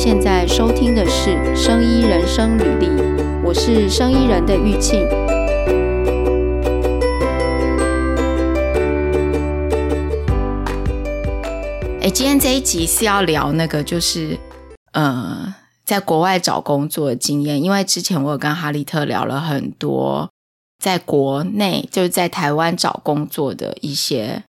现在收听的是《生医人生履历》，我是生医人的玉庆。哎，今天这一集是要聊那个，就是呃，在国外找工作的经验，因为之前我有跟哈利特聊了很多，在国内就是在台湾找工作的一些。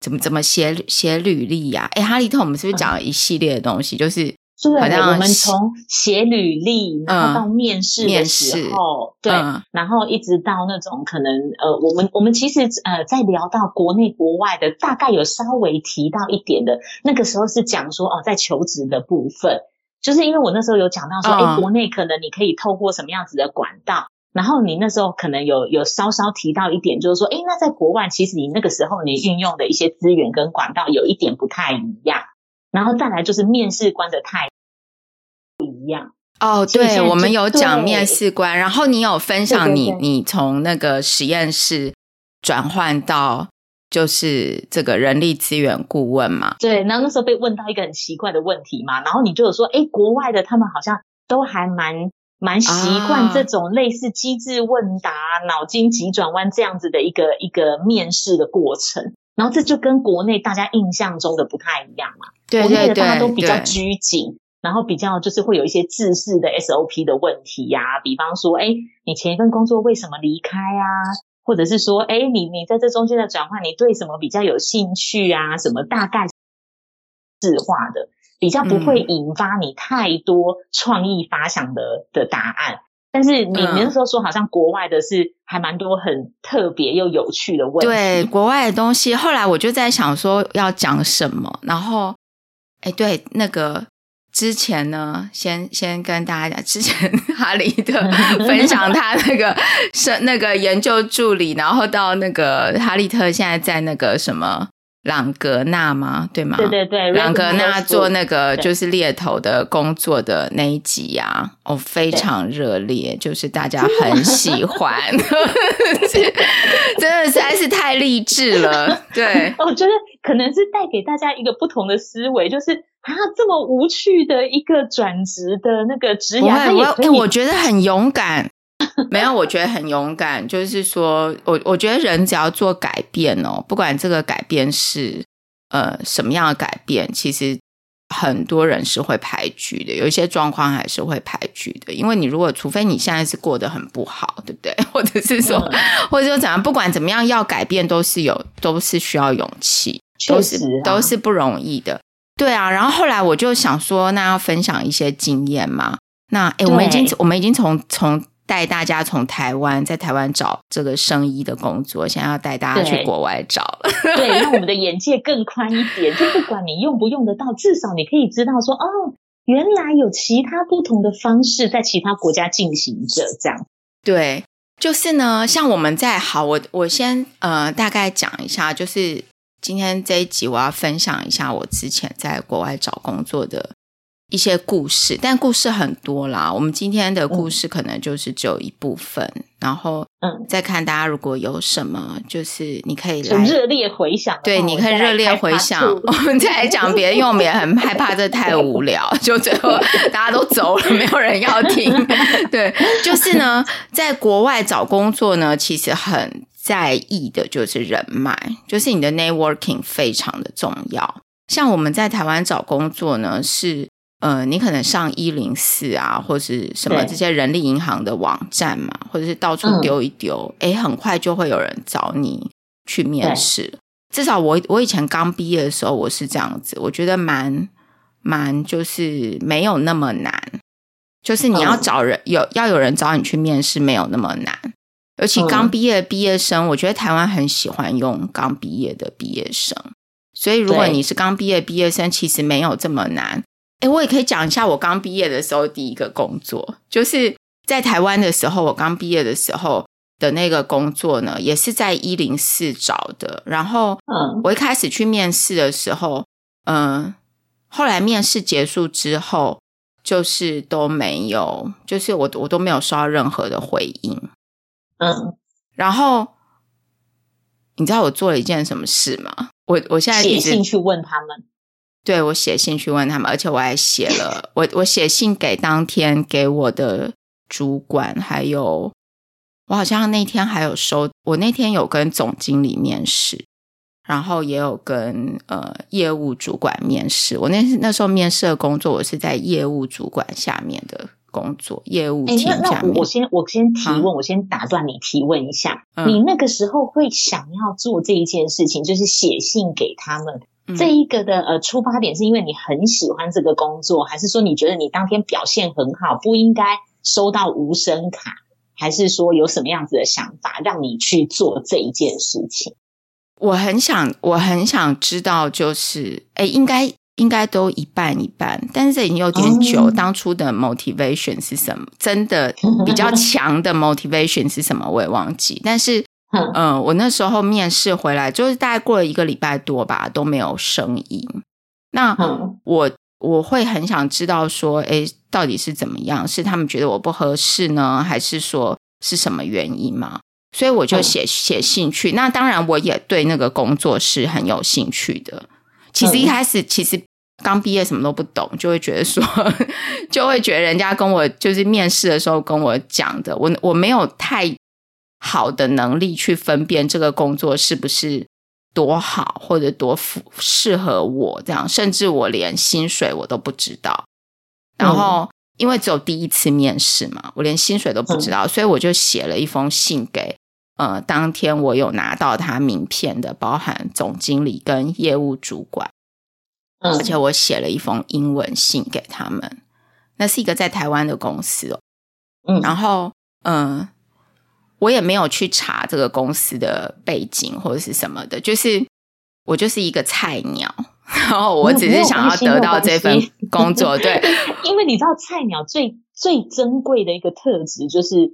怎么怎么写写履历呀？哎，哈利特，我们是不是讲了一系列的东西？就是好像我们从写履历，然后到面试的时候，嗯、对、嗯，然后一直到那种可能呃，我们我们其实呃，在聊到国内国外的，大概有稍微提到一点的，那个时候是讲说哦，在求职的部分，就是因为我那时候有讲到说，哎、嗯，国内可能你可以透过什么样子的管道。然后你那时候可能有有稍稍提到一点，就是说，哎，那在国外其实你那个时候你运用的一些资源跟管道有一点不太一样。然后再来就是面试官的态度不一样。哦，对，我们有讲面试官，然后你有分享你你从那个实验室转换到就是这个人力资源顾问嘛？对，然后那时候被问到一个很奇怪的问题嘛，然后你就有说，诶，国外的他们好像都还蛮。蛮习惯这种类似机智问答、啊、脑筋急转弯这样子的一个一个面试的过程，然后这就跟国内大家印象中的不太一样嘛。对对对，国内的大家都比较拘谨，然后比较就是会有一些制式的 SOP 的问题呀、啊，比方说，哎，你前一份工作为什么离开啊？或者是说，哎，你你在这中间的转换，你对什么比较有兴趣啊？什么大概是化的。比较不会引发你太多创意发想的、嗯、的答案，但是你那时候说好像国外的是还蛮多很特别又有趣的问题。对，国外的东西，后来我就在想说要讲什么，然后，哎，对，那个之前呢，先先跟大家讲，之前哈利特分享他那个是那个研究助理，然后到那个哈利特现在在那个什么。朗格纳吗？对吗？对对对，朗格纳做那个就是猎头的工作的那一集啊，哦，非常热烈，就是大家很喜欢，真的实在是太励志了。对，我觉得可能是带给大家一个不同的思维，就是啊，这么无趣的一个转职的那个职业，我我我觉得很勇敢。没有，我觉得很勇敢。就是说，我我觉得人只要做改变哦，不管这个改变是呃什么样的改变，其实很多人是会排拒的。有一些状况还是会排拒的，因为你如果除非你现在是过得很不好，对不对？或者是说，嗯、或者说怎样，不管怎么样，要改变都是有，都是需要勇气，都是、啊、都是不容易的。对啊，然后后来我就想说，那要分享一些经验嘛。那诶，我们已经我们已经从从。带大家从台湾在台湾找这个生医的工作，现在要带大家去国外找了，对，让我们的眼界更宽一点。就不管你用不用得到，至少你可以知道说，哦，原来有其他不同的方式在其他国家进行着。这样，对，就是呢，像我们在好，我我先呃大概讲一下，就是今天这一集我要分享一下我之前在国外找工作的。一些故事，但故事很多啦。我们今天的故事可能就是只有一部分，嗯、然后嗯，再看大家如果有什么，就是你可以来热烈回想。对，你可以热烈回想。我们再来讲别的，因为我们也很害怕这太无聊，就最后大家都走了，没有人要听。对，就是呢，在国外找工作呢，其实很在意的就是人脉，就是你的 networking 非常的重要。像我们在台湾找工作呢，是。呃，你可能上一零四啊，或是什么这些人力银行的网站嘛，或者是到处丢一丢，哎、嗯，很快就会有人找你去面试。至少我我以前刚毕业的时候，我是这样子，我觉得蛮蛮就是没有那么难，就是你要找人、嗯、有要有人找你去面试，没有那么难。尤其刚毕业的毕业生，我觉得台湾很喜欢用刚毕业的毕业生，所以如果你是刚毕业毕业生，其实没有这么难。哎，我也可以讲一下我刚毕业的时候第一个工作，就是在台湾的时候，我刚毕业的时候的那个工作呢，也是在一零四找的。然后，嗯，我一开始去面试的时候，嗯，后来面试结束之后，就是都没有，就是我我都没有收到任何的回应。嗯，然后你知道我做了一件什么事吗？我我现在写信去问他们。对，我写信去问他们，而且我还写了，我我写信给当天给我的主管，还有我好像那天还有收，我那天有跟总经理面试，然后也有跟呃业务主管面试。我那那时候面试的工作，我是在业务主管下面的工作，业务厅下面。我先我先提问，啊、我先打断你提问一下，嗯、你那个时候会想要做这一件事情，就是写信给他们。这一个的呃出发点是因为你很喜欢这个工作，还是说你觉得你当天表现很好，不应该收到无声卡，还是说有什么样子的想法让你去做这一件事情？我很想，我很想知道，就是哎，应该应该都一半一半，但是这已经有点久。嗯、当初的 motivation 是什么？真的比较强的 motivation 是什么？我也忘记，但是。嗯、呃，我那时候面试回来，就是大概过了一个礼拜多吧，都没有声音。那我我会很想知道说，哎，到底是怎么样？是他们觉得我不合适呢，还是说是什么原因吗？所以我就写写信去。那当然，我也对那个工作是很有兴趣的。其实一开始，其实刚毕业什么都不懂，就会觉得说，就会觉得人家跟我就是面试的时候跟我讲的，我我没有太。好的能力去分辨这个工作是不是多好，或者多符适合我这样，甚至我连薪水我都不知道。然后因为只有第一次面试嘛，我连薪水都不知道，所以我就写了一封信给呃，当天我有拿到他名片的，包含总经理跟业务主管，而且我写了一封英文信给他们。那是一个在台湾的公司哦，嗯，然后嗯。我也没有去查这个公司的背景或者是什么的，就是我就是一个菜鸟，然后我只是想要得到这份工作。对，因为你知道菜鸟最最珍贵的一个特质就是，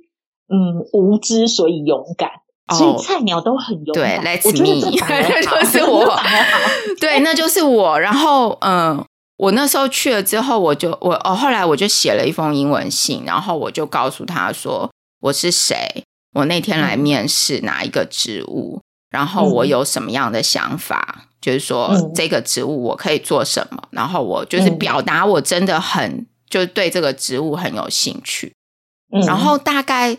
嗯，无知所以勇敢，所以菜鸟都很勇敢。对，Let's me，那 就是我，对，那就是我。然后，嗯，我那时候去了之后，我就我哦，后来我就写了一封英文信，然后我就告诉他说我是谁。我那天来面试哪一个职务，嗯、然后我有什么样的想法，嗯、就是说这个职务我可以做什么，嗯、然后我就是表达我真的很就对这个职务很有兴趣。嗯、然后大概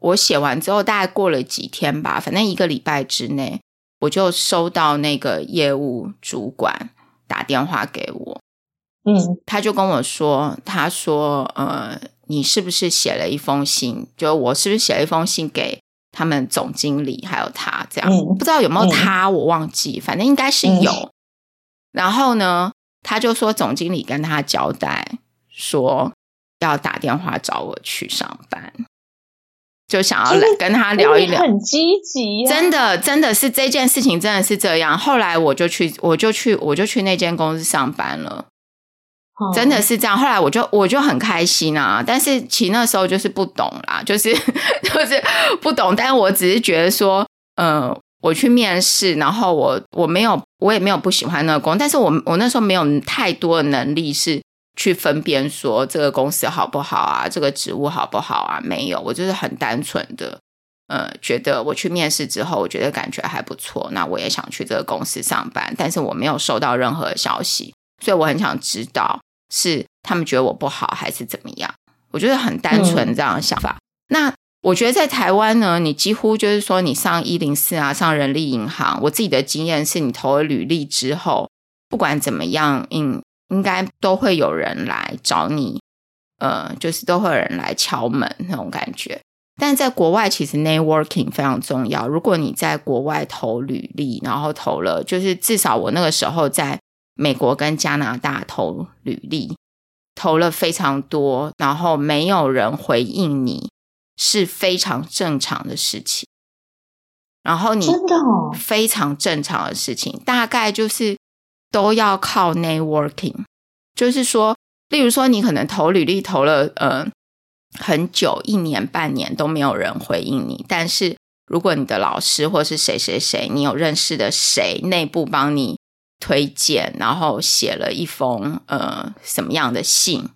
我写完之后，大概过了几天吧，反正一个礼拜之内，我就收到那个业务主管打电话给我，嗯，他就跟我说，他说，呃。你是不是写了一封信？就我是不是写了一封信给他们总经理，还有他这样？嗯、不知道有没有他，我忘记，反正应该是有。嗯、然后呢，他就说总经理跟他交代说要打电话找我去上班，就想要来跟他聊一聊，很积极、啊。真的，真的是这件事情，真的是这样。后来我就去，我就去，我就去那间公司上班了。真的是这样，后来我就我就很开心啊，但是其实那时候就是不懂啦，就是就是不懂，但是我只是觉得说，嗯、呃，我去面试，然后我我没有我也没有不喜欢那个工，但是我我那时候没有太多的能力是去分辨说这个公司好不好啊，这个职务好不好啊，没有，我就是很单纯的，呃，觉得我去面试之后，我觉得感觉还不错，那我也想去这个公司上班，但是我没有收到任何消息。所以我很想知道是他们觉得我不好还是怎么样？我觉得很单纯这样的想法。嗯、那我觉得在台湾呢，你几乎就是说你上一零四啊，上人力银行，我自己的经验是你投了履历之后，不管怎么样，应应该都会有人来找你，呃，就是都会有人来敲门那种感觉。但在国外，其实 networking 非常重要。如果你在国外投履历，然后投了，就是至少我那个时候在。美国跟加拿大投履历，投了非常多，然后没有人回应你，是非常正常的事情。然后你真的非常正常的事情，大概就是都要靠 networking，就是说，例如说你可能投履历投了呃很久，一年半年都没有人回应你，但是如果你的老师或是谁谁谁，你有认识的谁内部帮你。推荐，然后写了一封呃什么样的信，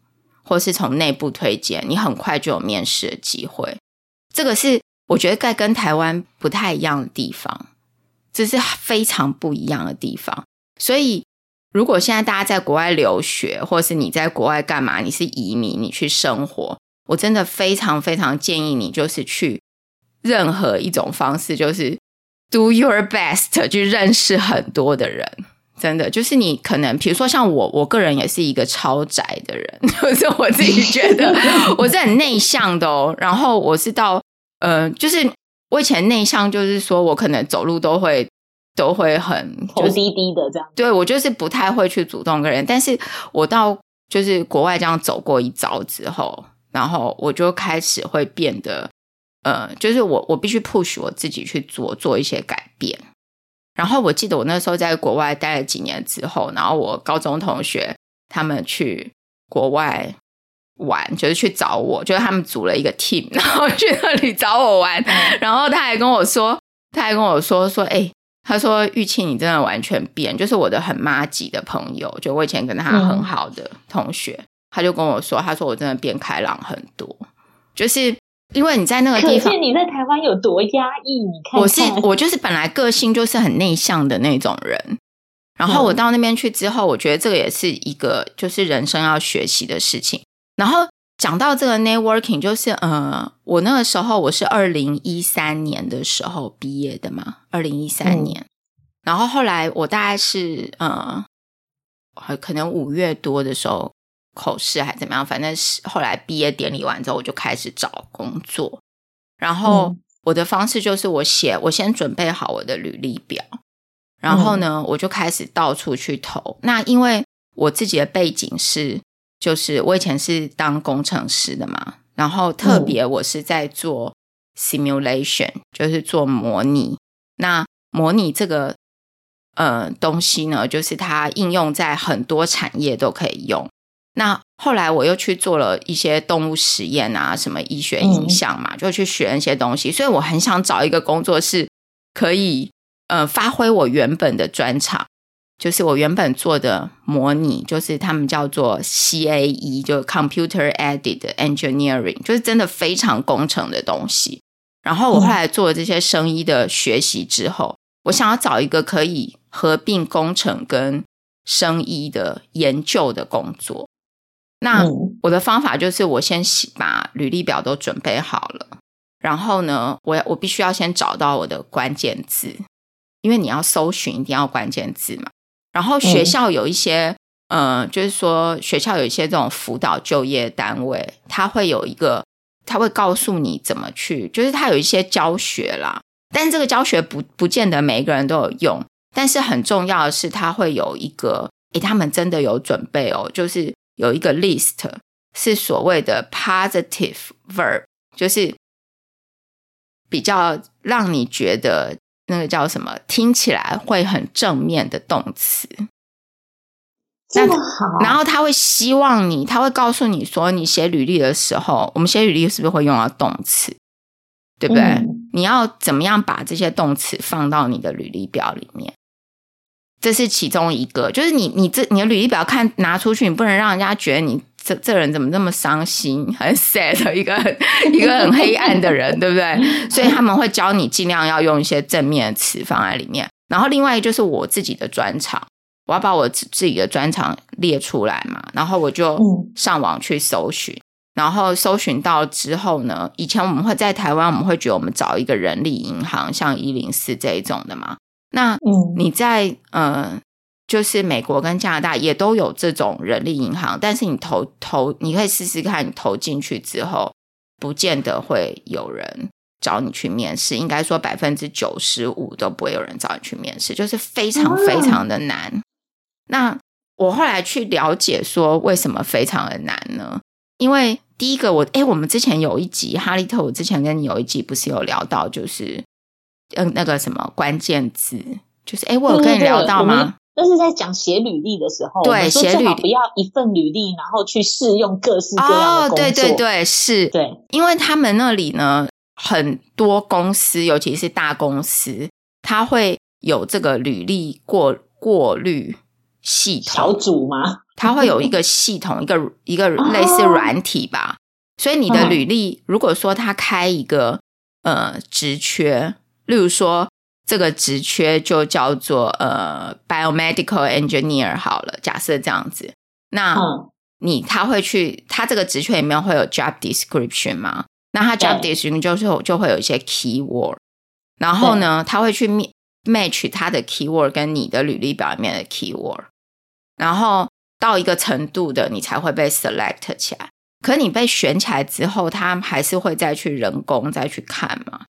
或是从内部推荐，你很快就有面试的机会。这个是我觉得在跟台湾不太一样的地方，这是非常不一样的地方。所以，如果现在大家在国外留学，或是你在国外干嘛，你是移民，你去生活，我真的非常非常建议你，就是去任何一种方式，就是 do your best 去认识很多的人。真的，就是你可能，比如说像我，我个人也是一个超宅的人，就是我自己觉得 我是很内向的哦。然后我是到，呃，就是我以前内向，就是说我可能走路都会。都会很头低低的这样，对，我就是不太会去主动跟人，但是我到就是国外这样走过一遭之后，然后我就开始会变得，呃，就是我我必须 push 我自己去做做一些改变。然后我记得我那时候在国外待了几年之后，然后我高中同学他们去国外玩，就是去找我，就是他们组了一个 team，然后去那里找我玩，然后他还跟我说，他还跟我说说，哎。他说：“玉庆，你真的完全变，就是我的很妈级的朋友，就我以前跟他很好的同学，嗯、他就跟我说，他说我真的变开朗很多，就是因为你在那个地方，可见你在台湾有多压抑。你看，看，我是我就是本来个性就是很内向的那种人，然后我到那边去之后，我觉得这个也是一个就是人生要学习的事情，然后。”讲到这个 networking，就是呃，我那个时候我是二零一三年的时候毕业的嘛，二零一三年，嗯、然后后来我大概是呃，可能五月多的时候口试还怎么样，反正是后来毕业典礼完之后，我就开始找工作，然后我的方式就是我写，我先准备好我的履历表，然后呢，我就开始到处去投。那因为我自己的背景是。就是我以前是当工程师的嘛，然后特别我是在做 simulation，嗯，就是做模拟。那模拟这个呃东西呢，就是它应用在很多产业都可以用。那后来我又去做了一些动物实验啊，什么医学影像嘛，嗯，就去学一些东西。所以我很想找一个工作是可以呃发挥我原本的专长。就是我原本做的模拟，就是他们叫做 CAE，就 Computer Aided Engineering，就是真的非常工程的东西。然后我后来做了这些生医的学习之后，我想要找一个可以合并工程跟生医的研究的工作。那我的方法就是，我先把履历表都准备好了，然后呢，我我必须要先找到我的关键字，因为你要搜寻一定要关键字嘛。然后学校有一些，嗯、呃，就是说学校有一些这种辅导就业单位，他会有一个，他会告诉你怎么去，就是他有一些教学啦。但是这个教学不不见得每一个人都有用，但是很重要的是，他会有一个，诶，他们真的有准备哦，就是有一个 list 是所谓的 positive verb，就是比较让你觉得。那个叫什么？听起来会很正面的动词，那么好。然后他会希望你，他会告诉你说，你写履历的时候，我们写履历是不是会用到动词？对不对？嗯。你要怎么样把这些动词放到你的履历表里面？这是其中一个，就是你你这你的履历表看拿出去，你不能让人家觉得你。这这人怎么那么伤心，很 sad 一个一个很黑暗的人，对不对？所以他们会教你尽量要用一些正面的词放在里面。然后另外一个就是我自己的专长，我要把我自己的专长列出来嘛。然后我就上网去搜寻，然后搜寻到之后呢，以前我们会在台湾，我们会觉得我们找一个人力银行，像一零四这一种的嘛。那你在呃。就是美国跟加拿大也都有这种人力银行，但是你投投，你可以试试看，你投进去之后，不见得会有人找你去面试。应该说百分之九十五都不会有人找你去面试，就是非常非常的难。嗯。那我后来去了解说，为什么非常的难呢？因为第一个我，我诶我们之前有一集哈利特，我之前跟你有一集不是有聊到，就是嗯那个什么关键字，就是诶我有跟你聊到吗？但是在讲写履历的时候，对，写履历不要一份履历，然后去试用各式各样的工作。哦，对对对，是，对，因为他们那里呢，很多公司，尤其是大公司，它会有这个履历过过滤系统小组吗？他会有一个系统，一个一个类似软体吧。哦，所以你的履历，如果说他开一个呃职缺，例如说。这个职缺就叫做呃 biomedical engineer 好了，假设这样子，那你他会去他这个职缺里面会有 job description 吗？那他 job description 就是就会有一些 keyword，然后呢，他会去 match 他的 keyword 跟你的履历表里面的 keyword，然后到一个程度的你才会被 select 起来。可你被选起来之后，他还是会再去人工再去看嘛。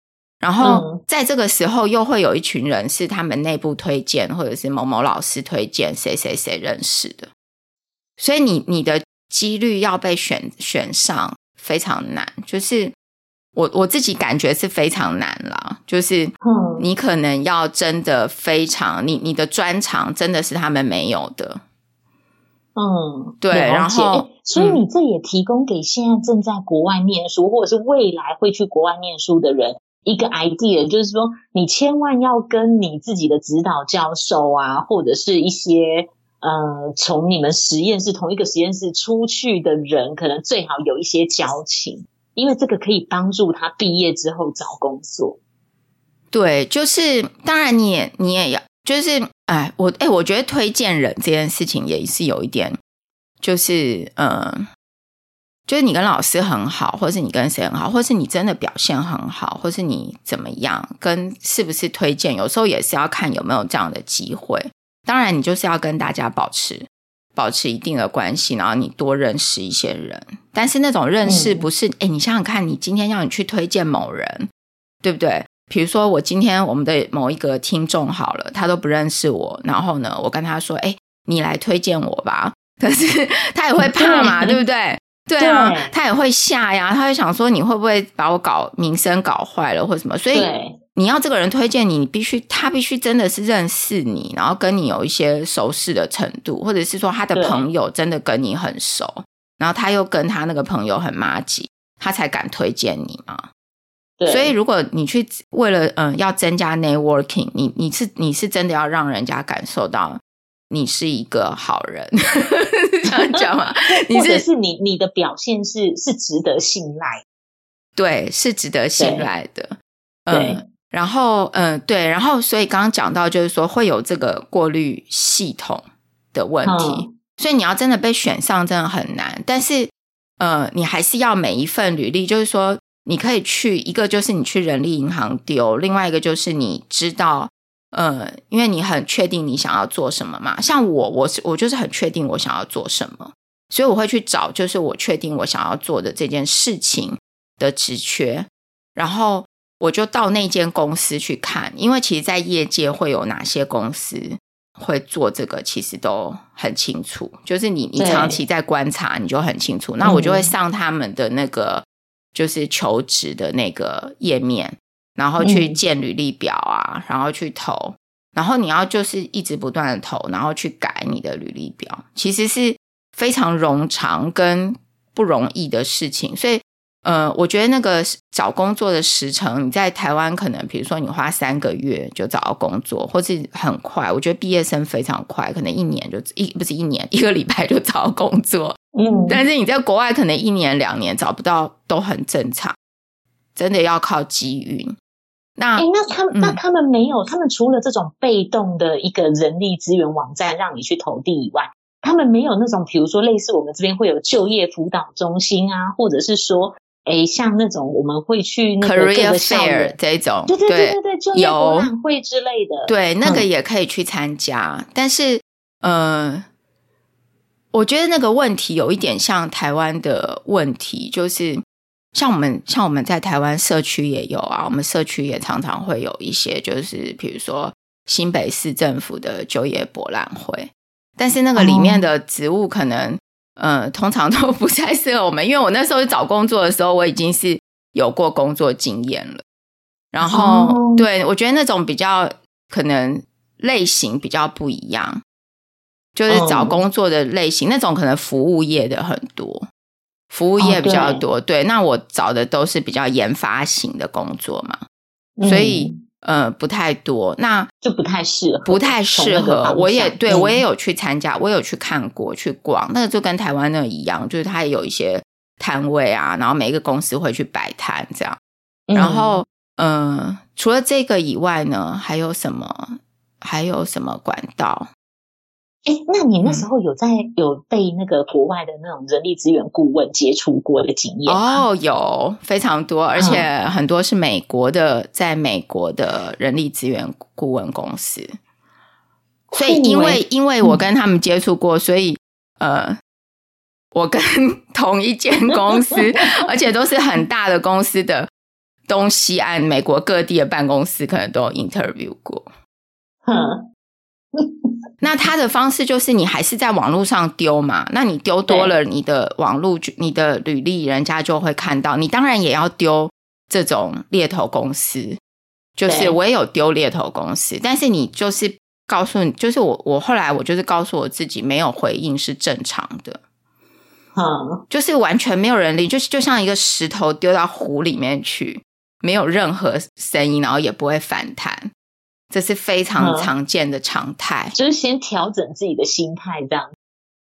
然后在这个时候，又会有一群人是他们内部推荐，或者是某某老师推荐谁谁谁认识的。所以你你的几率要被选选上非常难，就是我我自己感觉是非常难啦。就是你可能要真的非常你你的专长真的是他们没有的。嗯，对，然后所以你这也提供给现在正在国外念书，或者是未来会去国外念书的人。一个 idea 就是说，你千万要跟你自己的指导教授啊，或者是一些呃，从你们实验室同一个实验室出去的人，可能最好有一些交情，因为这个可以帮助他毕业之后找工作。对，就是当然你也你也要，就是哎，我哎，我觉得推荐人这件事情也是有一点，就是嗯。呃就是你跟老师很好，或是你跟谁很好，或是你真的表现很好，或是你怎么样，跟是不是推荐，有时候也是要看有没有这样的机会。当然，你就是要跟大家保持保持一定的关系，然后你多认识一些人。但是那种认识不是，哎、嗯，你想想看，你今天要你去推荐某人，对不对？比如说我今天我们的某一个听众好了，他都不认识我，然后呢，我跟他说，哎，你来推荐我吧。可是他也会怕嘛，对不对？对啊，对他也会吓呀，他会想说，你会不会把我搞名声搞坏了或什么？所以你要这个人推荐你，你必须他必须真的是认识你，然后跟你有一些熟识的程度，或者是说他的朋友真的跟你很熟，然后他又跟他那个朋友很麻吉，他才敢推荐你嘛。对，所以如果你去为了嗯要增加 networking，你你是你是真的要让人家感受到。你是一个好人，这样讲吗？你者是你你的表现是是值得信赖，对，是值得信赖的。对，嗯，然后嗯，对，然后所以刚刚讲到就是说会有这个过滤系统的问题，嗯，所以你要真的被选上真的很难。但是呃，你还是要每一份履历，就是说你可以去一个就是你去人力银行丢，另外一个就是你知道。呃，因为你很确定你想要做什么嘛，像我，我是我就是很确定我想要做什么，所以我会去找就是我确定我想要做的这件事情的职缺，然后我就到那间公司去看，因为其实，在业界会有哪些公司会做这个，其实都很清楚，就是你你长期在观察，你就很清楚。那我就会上他们的那个就是求职的那个页面。然后去建履历表啊，嗯，然后去投，然后你要就是一直不断的投，然后去改你的履历表，其实是非常冗长跟不容易的事情。所以，呃，我觉得那个找工作的时程，你在台湾可能，比如说你花三个月就找到工作，或是很快，我觉得毕业生非常快，可能一年就一不是一年，一个礼拜就找到工作。嗯，但是你在国外可能一年两年找不到都很正常，真的要靠机运。那诶那他们、嗯、那他们没有，他们除了这种被动的一个人力资源网站让你去投递以外，他们没有那种，比如说类似我们这边会有就业辅导中心啊，或者是说，诶像那种我们会去那个 career fair 这种，对对对对对，就业博览会之类的，对，那个也可以去参加。嗯、但是，呃，我觉得那个问题有一点像台湾的问题，就是。像我们像我们在台湾社区也有啊，我们社区也常常会有一些，就是比如说新北市政府的就业博览会，但是那个里面的职务可能，嗯、呃，通常都不太适合我们，因为我那时候找工作的时候，我已经是有过工作经验了，然后、oh. 对，我觉得那种比较可能类型比较不一样，就是找工作的类型，oh. 那种可能服务业的很多。服务业比较多，哦、对，对，那我找的都是比较研发型的工作嘛，嗯、所以呃不太多，那就不太适合，不太适合。我也对、嗯、我也有去参加，我有去看过去逛，那个就跟台湾那个一样，就是它也有一些摊位啊，然后每一个公司会去摆摊这样，然后呃，除了这个以外呢，还有什么？还有什么管道？哎，那你那时候有在、嗯、有被那个国外的那种人力资源顾问接触过的经验？哦，有非常多，而且很多是美国的，嗯、在美国的人力资源顾问公司。所以，因为因为我跟他们接触过，所以呃，我跟 同一间公司，而且都是很大的公司的东西岸美国各地的办公室，可能都有 interview 过。嗯。那他的方式就是，你还是在网络上丢嘛？那你丢多了，你的网络、你的履历，人家就会看到。你当然也要丢这种猎头公司，就是我也有丢猎头公司，但是你就是告诉你，就是我我后来我就是告诉我自己，没有回应是正常的。嗯，就是完全没有人理，就是就像一个石头丢到湖里面去，没有任何声音，然后也不会反弹。这是非常常见的常态，嗯，就是先调整自己的心态，这样。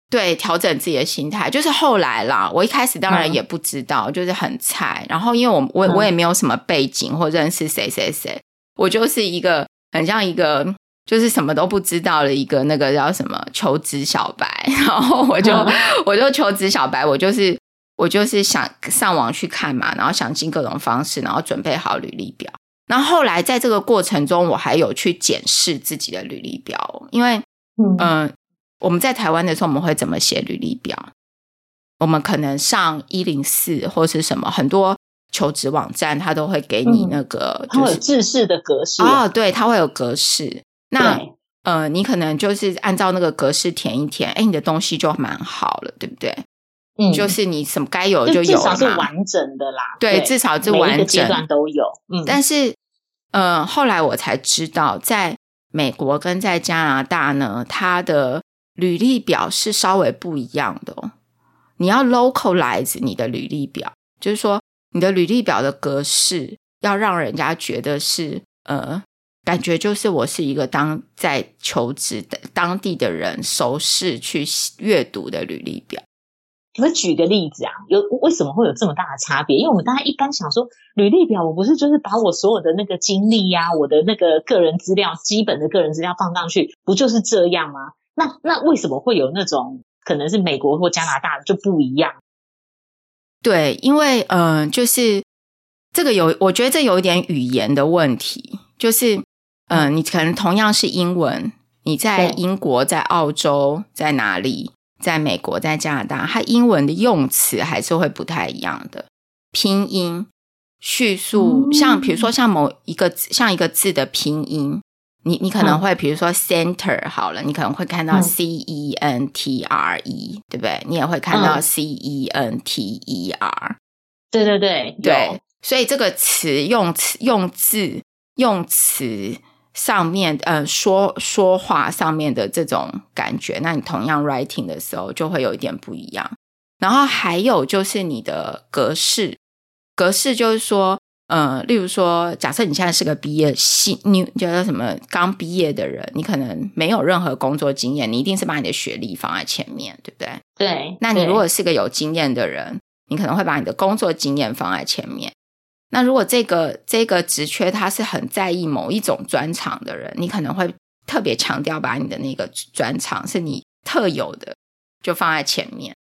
对，调整自己的心态，就是后来啦。我一开始当然也不知道，嗯、就是很菜。然后因为我我我也没有什么背景或认识谁谁谁，我就是一个很像一个就是什么都不知道的一个那个叫什么求职小白。然后我就、嗯、我就求职小白，我就是我就是想上网去看嘛，然后想尽各种方式，然后准备好履历表。然后后来在这个过程中，我还有去检视自己的履历表，因为嗯、呃，我们在台湾的时候，我们会怎么写履历表？我们可能上一零四或是什么，很多求职网站，它都会给你那个，就是、它会有制式的格式哦，对，它会有格式。那呃，你可能就是按照那个格式填一填，哎，你的东西就蛮好了，对不对？嗯，就是你什么该有就有，至少是完整的啦。对，对至少是完整，每个阶段都有。嗯，但是，呃，后来我才知道，在美国跟在加拿大呢，它的履历表是稍微不一样的哦。你要 localize 你的履历表，就是说你的履历表的格式要让人家觉得是呃，感觉就是我是一个当在求职的当地的人熟识去阅读的履历表。你们举个例子啊？有为什么会有这么大的差别？因为我们大家一般想说，履历表我不是就是把我所有的那个经历呀、啊，我的那个个人资料、基本的个人资料放上去，不就是这样吗？那那为什么会有那种可能是美国或加拿大就不一样？对，因为嗯、呃，就是这个有，我觉得这有一点语言的问题，就是嗯、呃，你可能同样是英文，你在英国、在澳洲、在哪里？在美国，在加拿大，它英文的用词还是会不太一样的。拼音、叙述，像比如说像某一个像一个字的拼音，你你可能会比如说 center 好了，你可能会看到 c e n t r e，对不对？你也会看到 c e n t e r。对对对对，所以这个词用词用字用词。上面呃说说话上面的这种感觉，那你同样 writing 的时候就会有一点不一样。然后还有就是你的格式，格式就是说，呃，例如说，假设你现在是个毕业新 new 叫做什么刚毕业的人，你可能没有任何工作经验，你一定是把你的学历放在前面，对不对？对。那你如果是个有经验的人，你可能会把你的工作经验放在前面。那如果这个这个职缺他是很在意某一种专长的人，你可能会特别强调把你的那个专长是你特有的，就放在前面。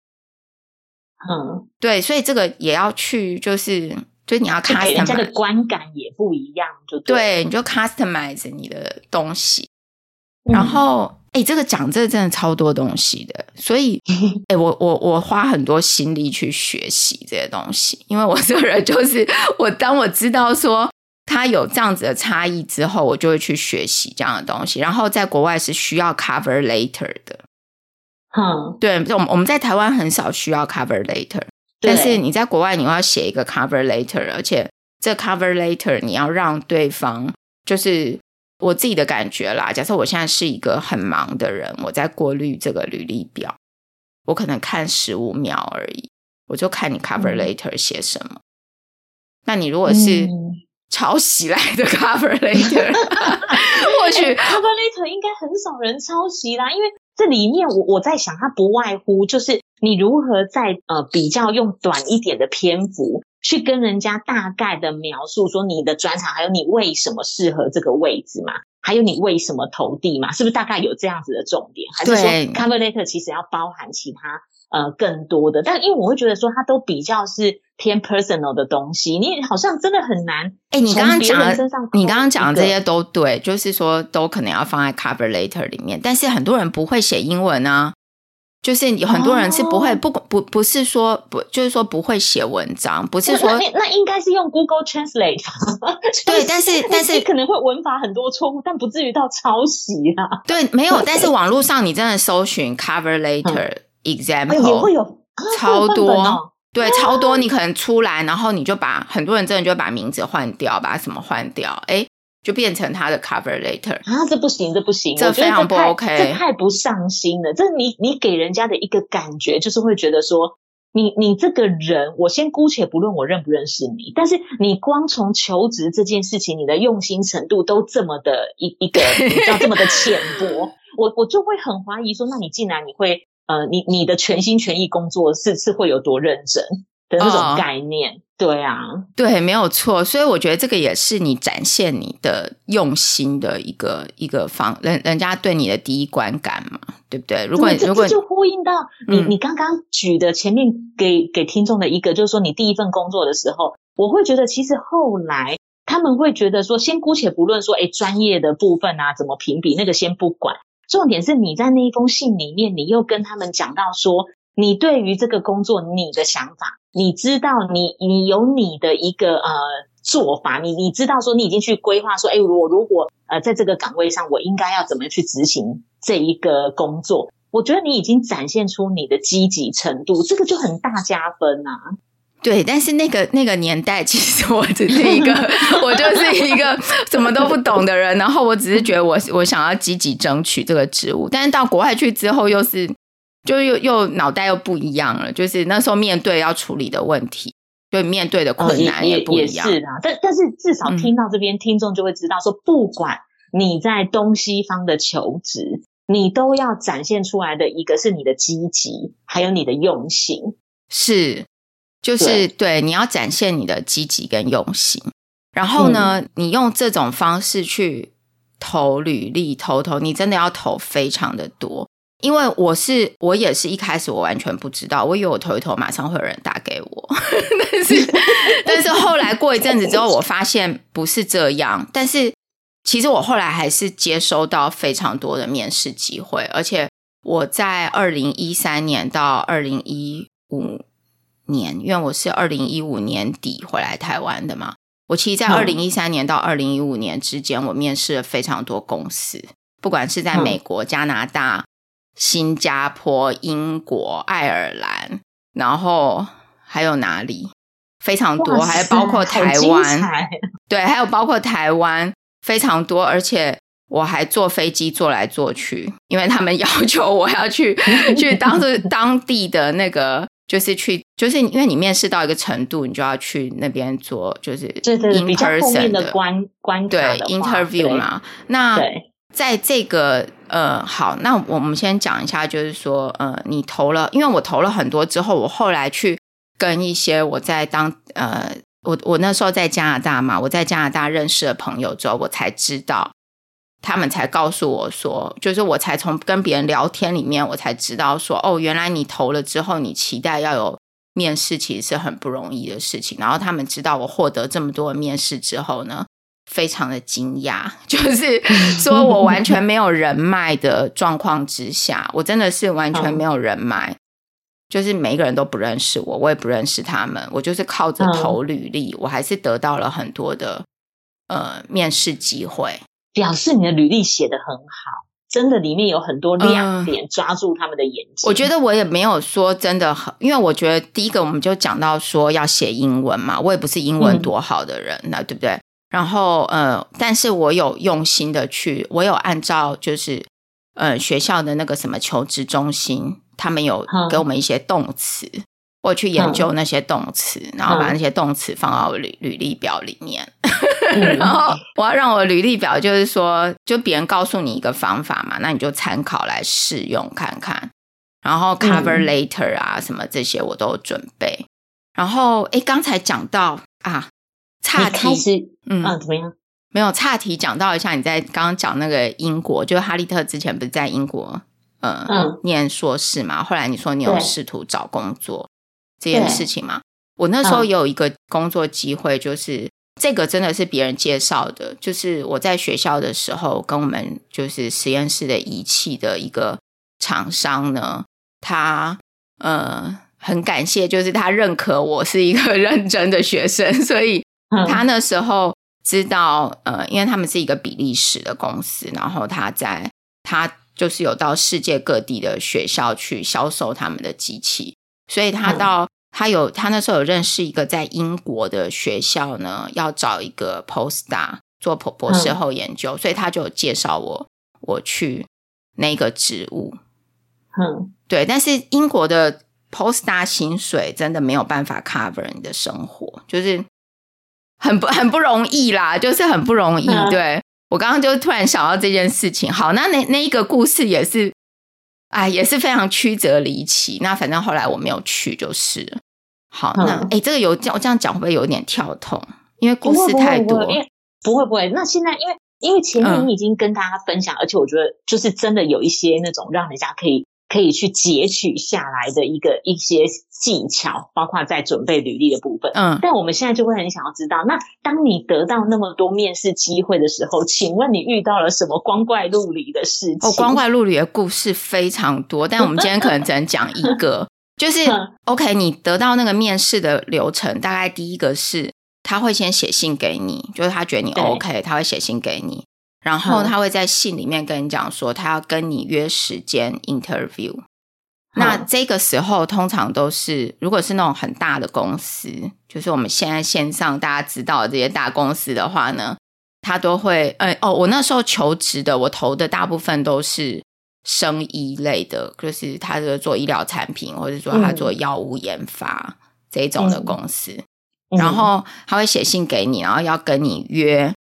嗯，对，所以这个也要去，就是就你要 customize，人家的观感也不一样，就对，对，你就 customize 你的东西，嗯、然后。哎、欸，这个讲这个真的超多东西的，所以，哎、欸，我我我花很多心力去学习这些东西，因为我这个人就是，我当我知道说他有这样子的差异之后，我就会去学习这样的东西。然后在国外是需要 cover letter 的，嗯，对，我们我们在台湾很少需要 cover letter，但是你在国外你要写一个 cover letter，而且这 cover letter 你要让对方就是。我自己的感觉啦，假设我现在是一个很忙的人，我在过滤这个履历表，我可能看十五秒而已，我就看你 cover letter 写什么。嗯、那你如果是抄袭来的 cover letter，或许 cover letter 应该很少人抄袭啦，因为这里面我我在想，它不外乎就是你如何在呃比较用短一点的篇幅去跟人家大概的描述说你的专长，还有你为什么适合这个位置嘛，还有你为什么投递嘛，是不是大概有这样子的重点？还是说 cover letter 其实要包含其他呃更多的？但因为我会觉得说它都比较是。偏 personal 的东西，你好像真的很难。哎，你刚刚讲的，你刚刚讲的这些都对，就是说都可能要放在 cover letter 里面。但是很多人不会写英文啊，就是有很多人是不会，不不不是说不，就是说不会写文章，不是说那那应该是用 Google Translate。对，但是 但是可能会文法很多错误，但不至于到抄袭啊。对，没有。但是网络上你真的搜寻 cover letter example 也会有超多。对，超多，你可能出来，然后你就把很多人真的就把名字换掉，把什么换掉，哎，就变成他的 cover letter 啊，这不行，这不行，这非常不 OK，这太不上心了。这你你给人家的一个感觉就是会觉得说，你你这个人，我先姑且不论我认不认识你，但是你光从求职这件事情，你的用心程度都这么的一一个，你知道这么的浅薄，我我就会很怀疑说，那你既然你会。呃，你你的全心全意工作是是会有多认真的那种概念？哦、对啊，对，没有错。所以我觉得这个也是你展现你的用心的一个一个方，人人家对你的第一观感嘛，对不对？如果如果就呼应到你你刚刚举的前面给给听众的一个，就是说你第一份工作的时候，我会觉得其实后来他们会觉得说，先姑且不论说，哎，专业的部分啊，怎么评比，那个先不管。重点是你在那一封信里面，你又跟他们讲到说，你对于这个工作你的想法，你知道你你有你的一个呃做法，你你知道说你已经去规划说，哎，我如果呃在这个岗位上，我应该要怎么去执行这一个工作？我觉得你已经展现出你的积极程度，这个就很大加分啊。对，但是那个那个年代，其实我只是一个，我就是一个什么都不懂的人。然后我只是觉得我我想要积极争取这个职务，但是到国外去之后，又是就又又脑袋又不一样了。就是那时候面对要处理的问题，对面对的困难也不一样。哦、也也是啊，但但是至少听到这边，嗯、听众就会知道说，不管你在东西方的求职，你都要展现出来的一个是你的积极，还有你的用心，是。就是对，对，你要展现你的积极跟用心，然后呢，嗯、你用这种方式去投履历，投投，你真的要投非常的多。因为我是我也是一开始我完全不知道，我以为我投一投，马上会有人打给我，但是但是后来过一阵子之后，我发现不是这样。但是其实我后来还是接收到非常多的面试机会，而且我在二零一三年到二零一五。年，因为我是二零一五年底回来台湾的嘛，我其实，在二零一三年到二零一五年之间，我面试了非常多公司，不管是在美国、加拿大、新加坡、英国、爱尔兰，然后还有哪里，非常多，还包括台湾，对，还有包括台湾，非常多，而且我还坐飞机坐来坐去，因为他们 要求我要去去当做当地的那个。就是去，就是因为你面试到一个程度，你就要去那边做，就是 in person 的关关对 interview 嘛。那在这个呃，好，那我们先讲一下，就是说呃，你投了，因为我投了很多之后，我后来去跟一些我在当呃，我我那时候在加拿大嘛，我在加拿大认识的朋友之后，我才知道。他们才告诉我说，就是我才从跟别人聊天里面，我才知道说，哦，原来你投了之后，你期待要有面试，其实是很不容易的事情。然后他们知道我获得这么多的面试之后呢，非常的惊讶，就是说我完全没有人脉的状况之下，我真的是完全没有人脉，就是每一个人都不认识我，我也不认识他们，我就是靠着投履历，我还是得到了很多的呃面试机会。表示你的履历写得很好，真的里面有很多亮点，抓住他们的眼睛。我觉得我也没有说真的很，因为我觉得第一个我们就讲到说要写英文嘛，我也不是英文多好的人，那、嗯、对不对？然后呃，但是我有用心的去，我有按照就是呃学校的那个什么求职中心，他们有给我们一些动词，嗯、我去研究那些动词，然后把那些动词放到履履历表里面。然后我要让我履历表，就是说，就别人告诉你一个方法嘛，那你就参考来试用看看。然后 cover letter 啊，嗯、什么这些我都有准备。然后，哎，刚才讲到啊，岔题，嗯，啊、怎么样？没有岔题，讲到一下你在刚刚讲那个英国，就是哈利特之前不是在英国，呃、嗯，念硕士嘛？后来你说你有试图找工作这件事情嘛？我那时候有一个工作机会，就是、嗯、这个真的是别人介绍的，就是我在学校的时候跟我们就是实验室的仪器的一个厂商呢，他呃很感谢，就是他认可我是一个认真的学生，所以他那时候。知道，呃，因为他们是一个比利时的公司，然后他在他就是有到世界各地的学校去销售他们的机器，所以他到、嗯、他有他那时候有认识一个在英国的学校呢，要找一个 postdoc 做博博士后研究，嗯、所以他就介绍我我去那个职务。嗯，对，但是英国的 postdoc 薪水真的没有办法 cover 你的生活，就是。很不很不容易啦，就是很不容易。嗯、对，我刚刚就突然想到这件事情。好，那那那一个故事也是，哎，也是非常曲折离奇。那反正后来我没有去，就是。好，那哎、嗯，这个有我这样讲会不会有点跳痛？因为故事太多。不会不会，不会不会。那现在因为因为前面已经跟大家分享，嗯、而且我觉得就是真的有一些那种让人家可以。可以去截取下来的一个一些技巧，包括在准备履历的部分。嗯，但我们现在就会很想要知道，那当你得到那么多面试机会的时候，请问你遇到了什么光怪陆离的事情？哦，光怪陆离的故事非常多，但我们今天可能只能讲一个，就是 OK，你得到那个面试的流程，大概第一个是他会先写信给你，就是他觉得你 OK，他会写信给你。然后他会在信里面跟你讲说，他要跟你约时间 interview。那这个时候通常都是，如果是那种很大的公司，就是我们现在线上大家知道的这些大公司的话呢，他都会，呃，哦，我那时候求职的，我投的大部分都是生医类的，就是他是做医疗产品，或者说他做药物研发这种的公司。然后他会写信给你，然后要跟你约。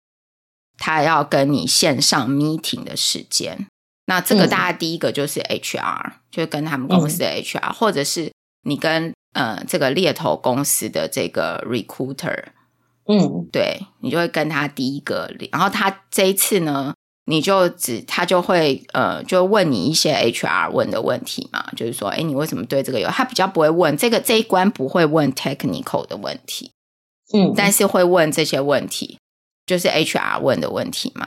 他要跟你线上 meeting 的时间，那这个大家第一个就是 HR，、嗯、就跟他们公司的 HR，、嗯、或者是你跟呃这个猎头公司的这个 recruiter，嗯，对，你就会跟他第一个，然后他这一次呢，你就只他就会呃就问你一些 HR 问的问题嘛，就是说，哎，你为什么对这个有？他比较不会问这个这一关不会问 technical 的问题，嗯，但是会问这些问题。就是 HR 问的问题嘛？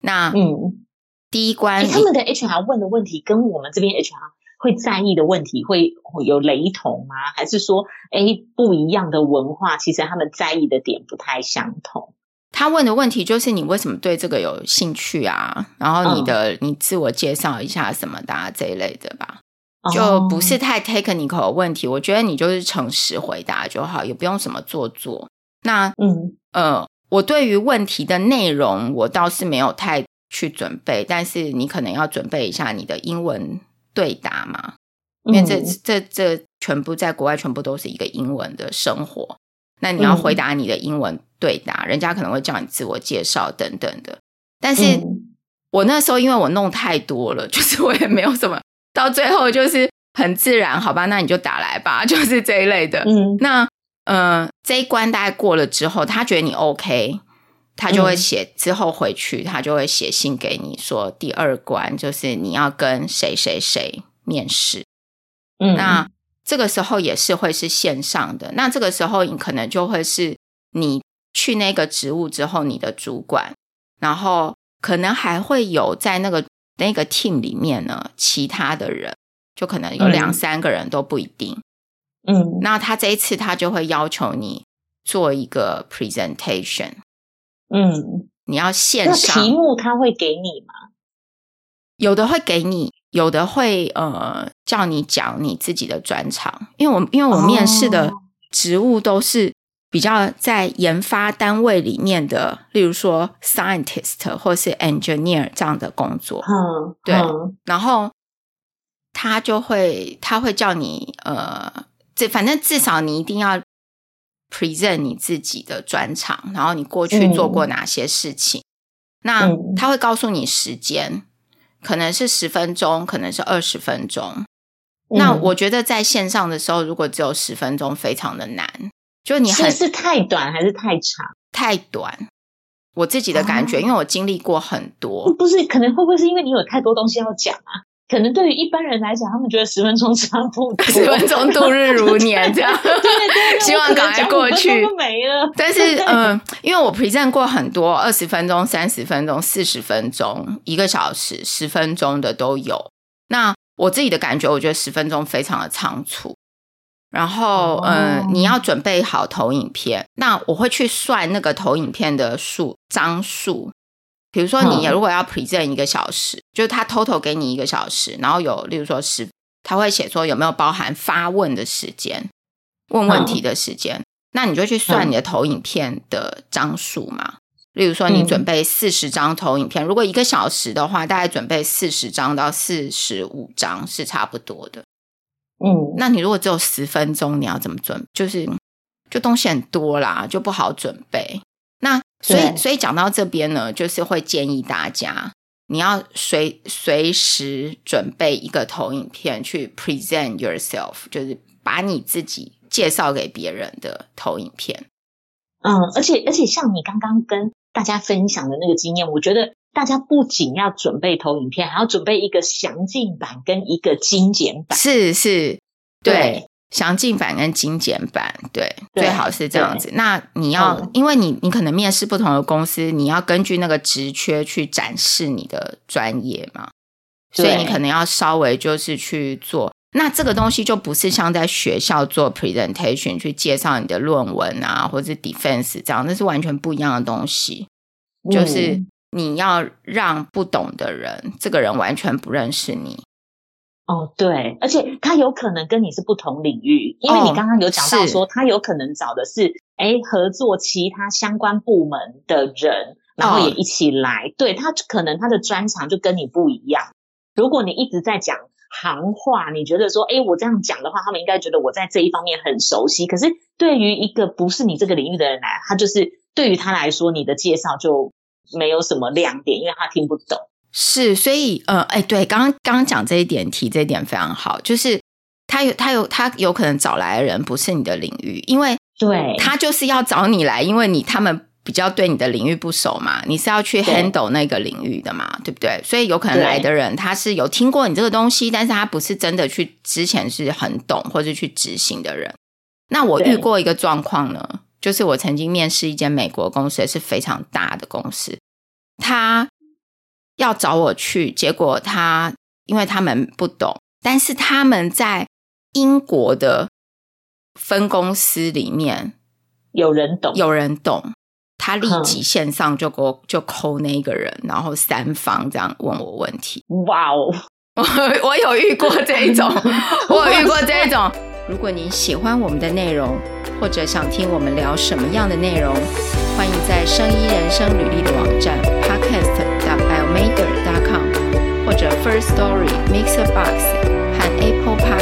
那嗯，第一关，他们的 HR 问的问题跟我们这边 HR 会在意的问题会有雷同吗？还是说，哎，不一样的文化，其实他们在意的点不太相同？他问的问题就是你为什么对这个有兴趣啊？然后你的、嗯、你自我介绍一下什么的、啊、这一类的吧，就不是太 technical 的问题。我觉得你就是诚实回答就好，也不用什么做作。那嗯呃。我对于问题的内容，我倒是没有太去准备，但是你可能要准备一下你的英文对答嘛，因为这、嗯、这这全部在国外全部都是一个英文的生活，那你要回答你的英文对答，嗯、人家可能会叫你自我介绍等等的。但是我那时候因为我弄太多了，就是我也没有什么，到最后就是很自然，好吧，那你就打来吧，就是这一类的。嗯，那。嗯、呃，这一关大概过了之后，他觉得你 OK，他就会写、嗯、之后回去，他就会写信给你说，第二关就是你要跟谁谁谁面试。嗯，那这个时候也是会是线上的。那这个时候你可能就会是你去那个职务之后，你的主管，然后可能还会有在那个那个 team 里面呢，其他的人，就可能有两三个人都不一定。嗯，那他这一次他就会要求你做一个 presentation，嗯，你要线上。题目他会给你吗？有的会给你，有的会呃叫你讲你自己的专长。因为我因为我面试的职务都是比较在研发单位里面的，例如说 scientist 或是 engineer 这样的工作。嗯，对。嗯，然后他就会他会叫你呃。反正至少你一定要 present 你自己的专长，然后你过去做过哪些事情。嗯、那他会告诉你时间，可能是十分钟，可能是二十分钟。嗯、那我觉得在线上的时候，如果只有十分钟，非常的难。就你很是，是太短还是太长？太短。我自己的感觉，啊、因为我经历过很多，不是可能会不会是因为你有太多东西要讲啊？可能对于一般人来讲，他们觉得十分钟差不多，十分钟度日如年这样。对，对对，希望赶快过去。没了。但是嗯、呃，因为我 present 过很多，二十分钟、三十分钟、四十分钟、一个小时、十分钟的都有。那我自己的感觉，我觉得十分钟非常的仓促。然后嗯、呃，你要准备好投影片，那我会去算那个投影片的数张数。比如说，你如果要 present 一个小时，嗯、就是他 total 给你一个小时，然后有，例如说十，他会写说有没有包含发问的时间，问问题的时间，嗯、那你就去算你的投影片的张数嘛。例如说，你准备四十张投影片，嗯、如果一个小时的话，大概准备四十张到四十五张是差不多的。嗯，那你如果只有十分钟，你要怎么准？就是就东西很多啦，就不好准备。那所以，所以讲到这边呢，就是会建议大家，你要随随时准备一个投影片去 present yourself，就是把你自己介绍给别人的投影片。嗯，而且而且像你刚刚跟大家分享的那个经验，我觉得大家不仅要准备投影片，还要准备一个详尽版跟一个精简版。是是，对。对详尽版跟精简版，对，对最好是这样子。那你要，嗯、因为你你可能面试不同的公司，你要根据那个职缺去展示你的专业嘛，所以你可能要稍微就是去做。那这个东西就不是像在学校做 presentation 去介绍你的论文啊，或者 defense 这样，那是完全不一样的东西。嗯、就是你要让不懂的人，这个人完全不认识你。哦，对，而且他有可能跟你是不同领域，因为你刚刚有讲到说，他有可能找的是哎合作其他相关部门的人，然后也一起来。哦、对，他可能他的专长就跟你不一样。如果你一直在讲行话，你觉得说，哎，我这样讲的话，他们应该觉得我在这一方面很熟悉。可是对于一个不是你这个领域的人来，他就是对于他来说，你的介绍就没有什么亮点，因为他听不懂。是，所以呃，哎，对，刚刚刚刚讲这一点，提这一点非常好，就是他有他有他有可能找来的人不是你的领域，因为对他就是要找你来，因为你他们比较对你的领域不熟嘛，你是要去 handle 那个领域的嘛，对，对不对？所以有可能来的人他是有听过你这个东西，但是他不是真的去之前是很懂或者去执行的人。那我遇过一个状况呢，就是我曾经面试一间美国公司，也是非常大的公司，他。要找我去，结果他因为他们不懂，但是他们在英国的分公司里面有人懂，有人懂，他立即线上就给我就 call 那一个人，然后三方这样问我问题。哇哦，我 我有遇过这一种，我有遇过这一种。如果您喜欢我们的内容，或者想听我们聊什么样的内容，欢迎在生医人生履历的网站 podcast.biomaker.com 或者 First Story Mixer Box 和 Apple Podcast 都可以留言。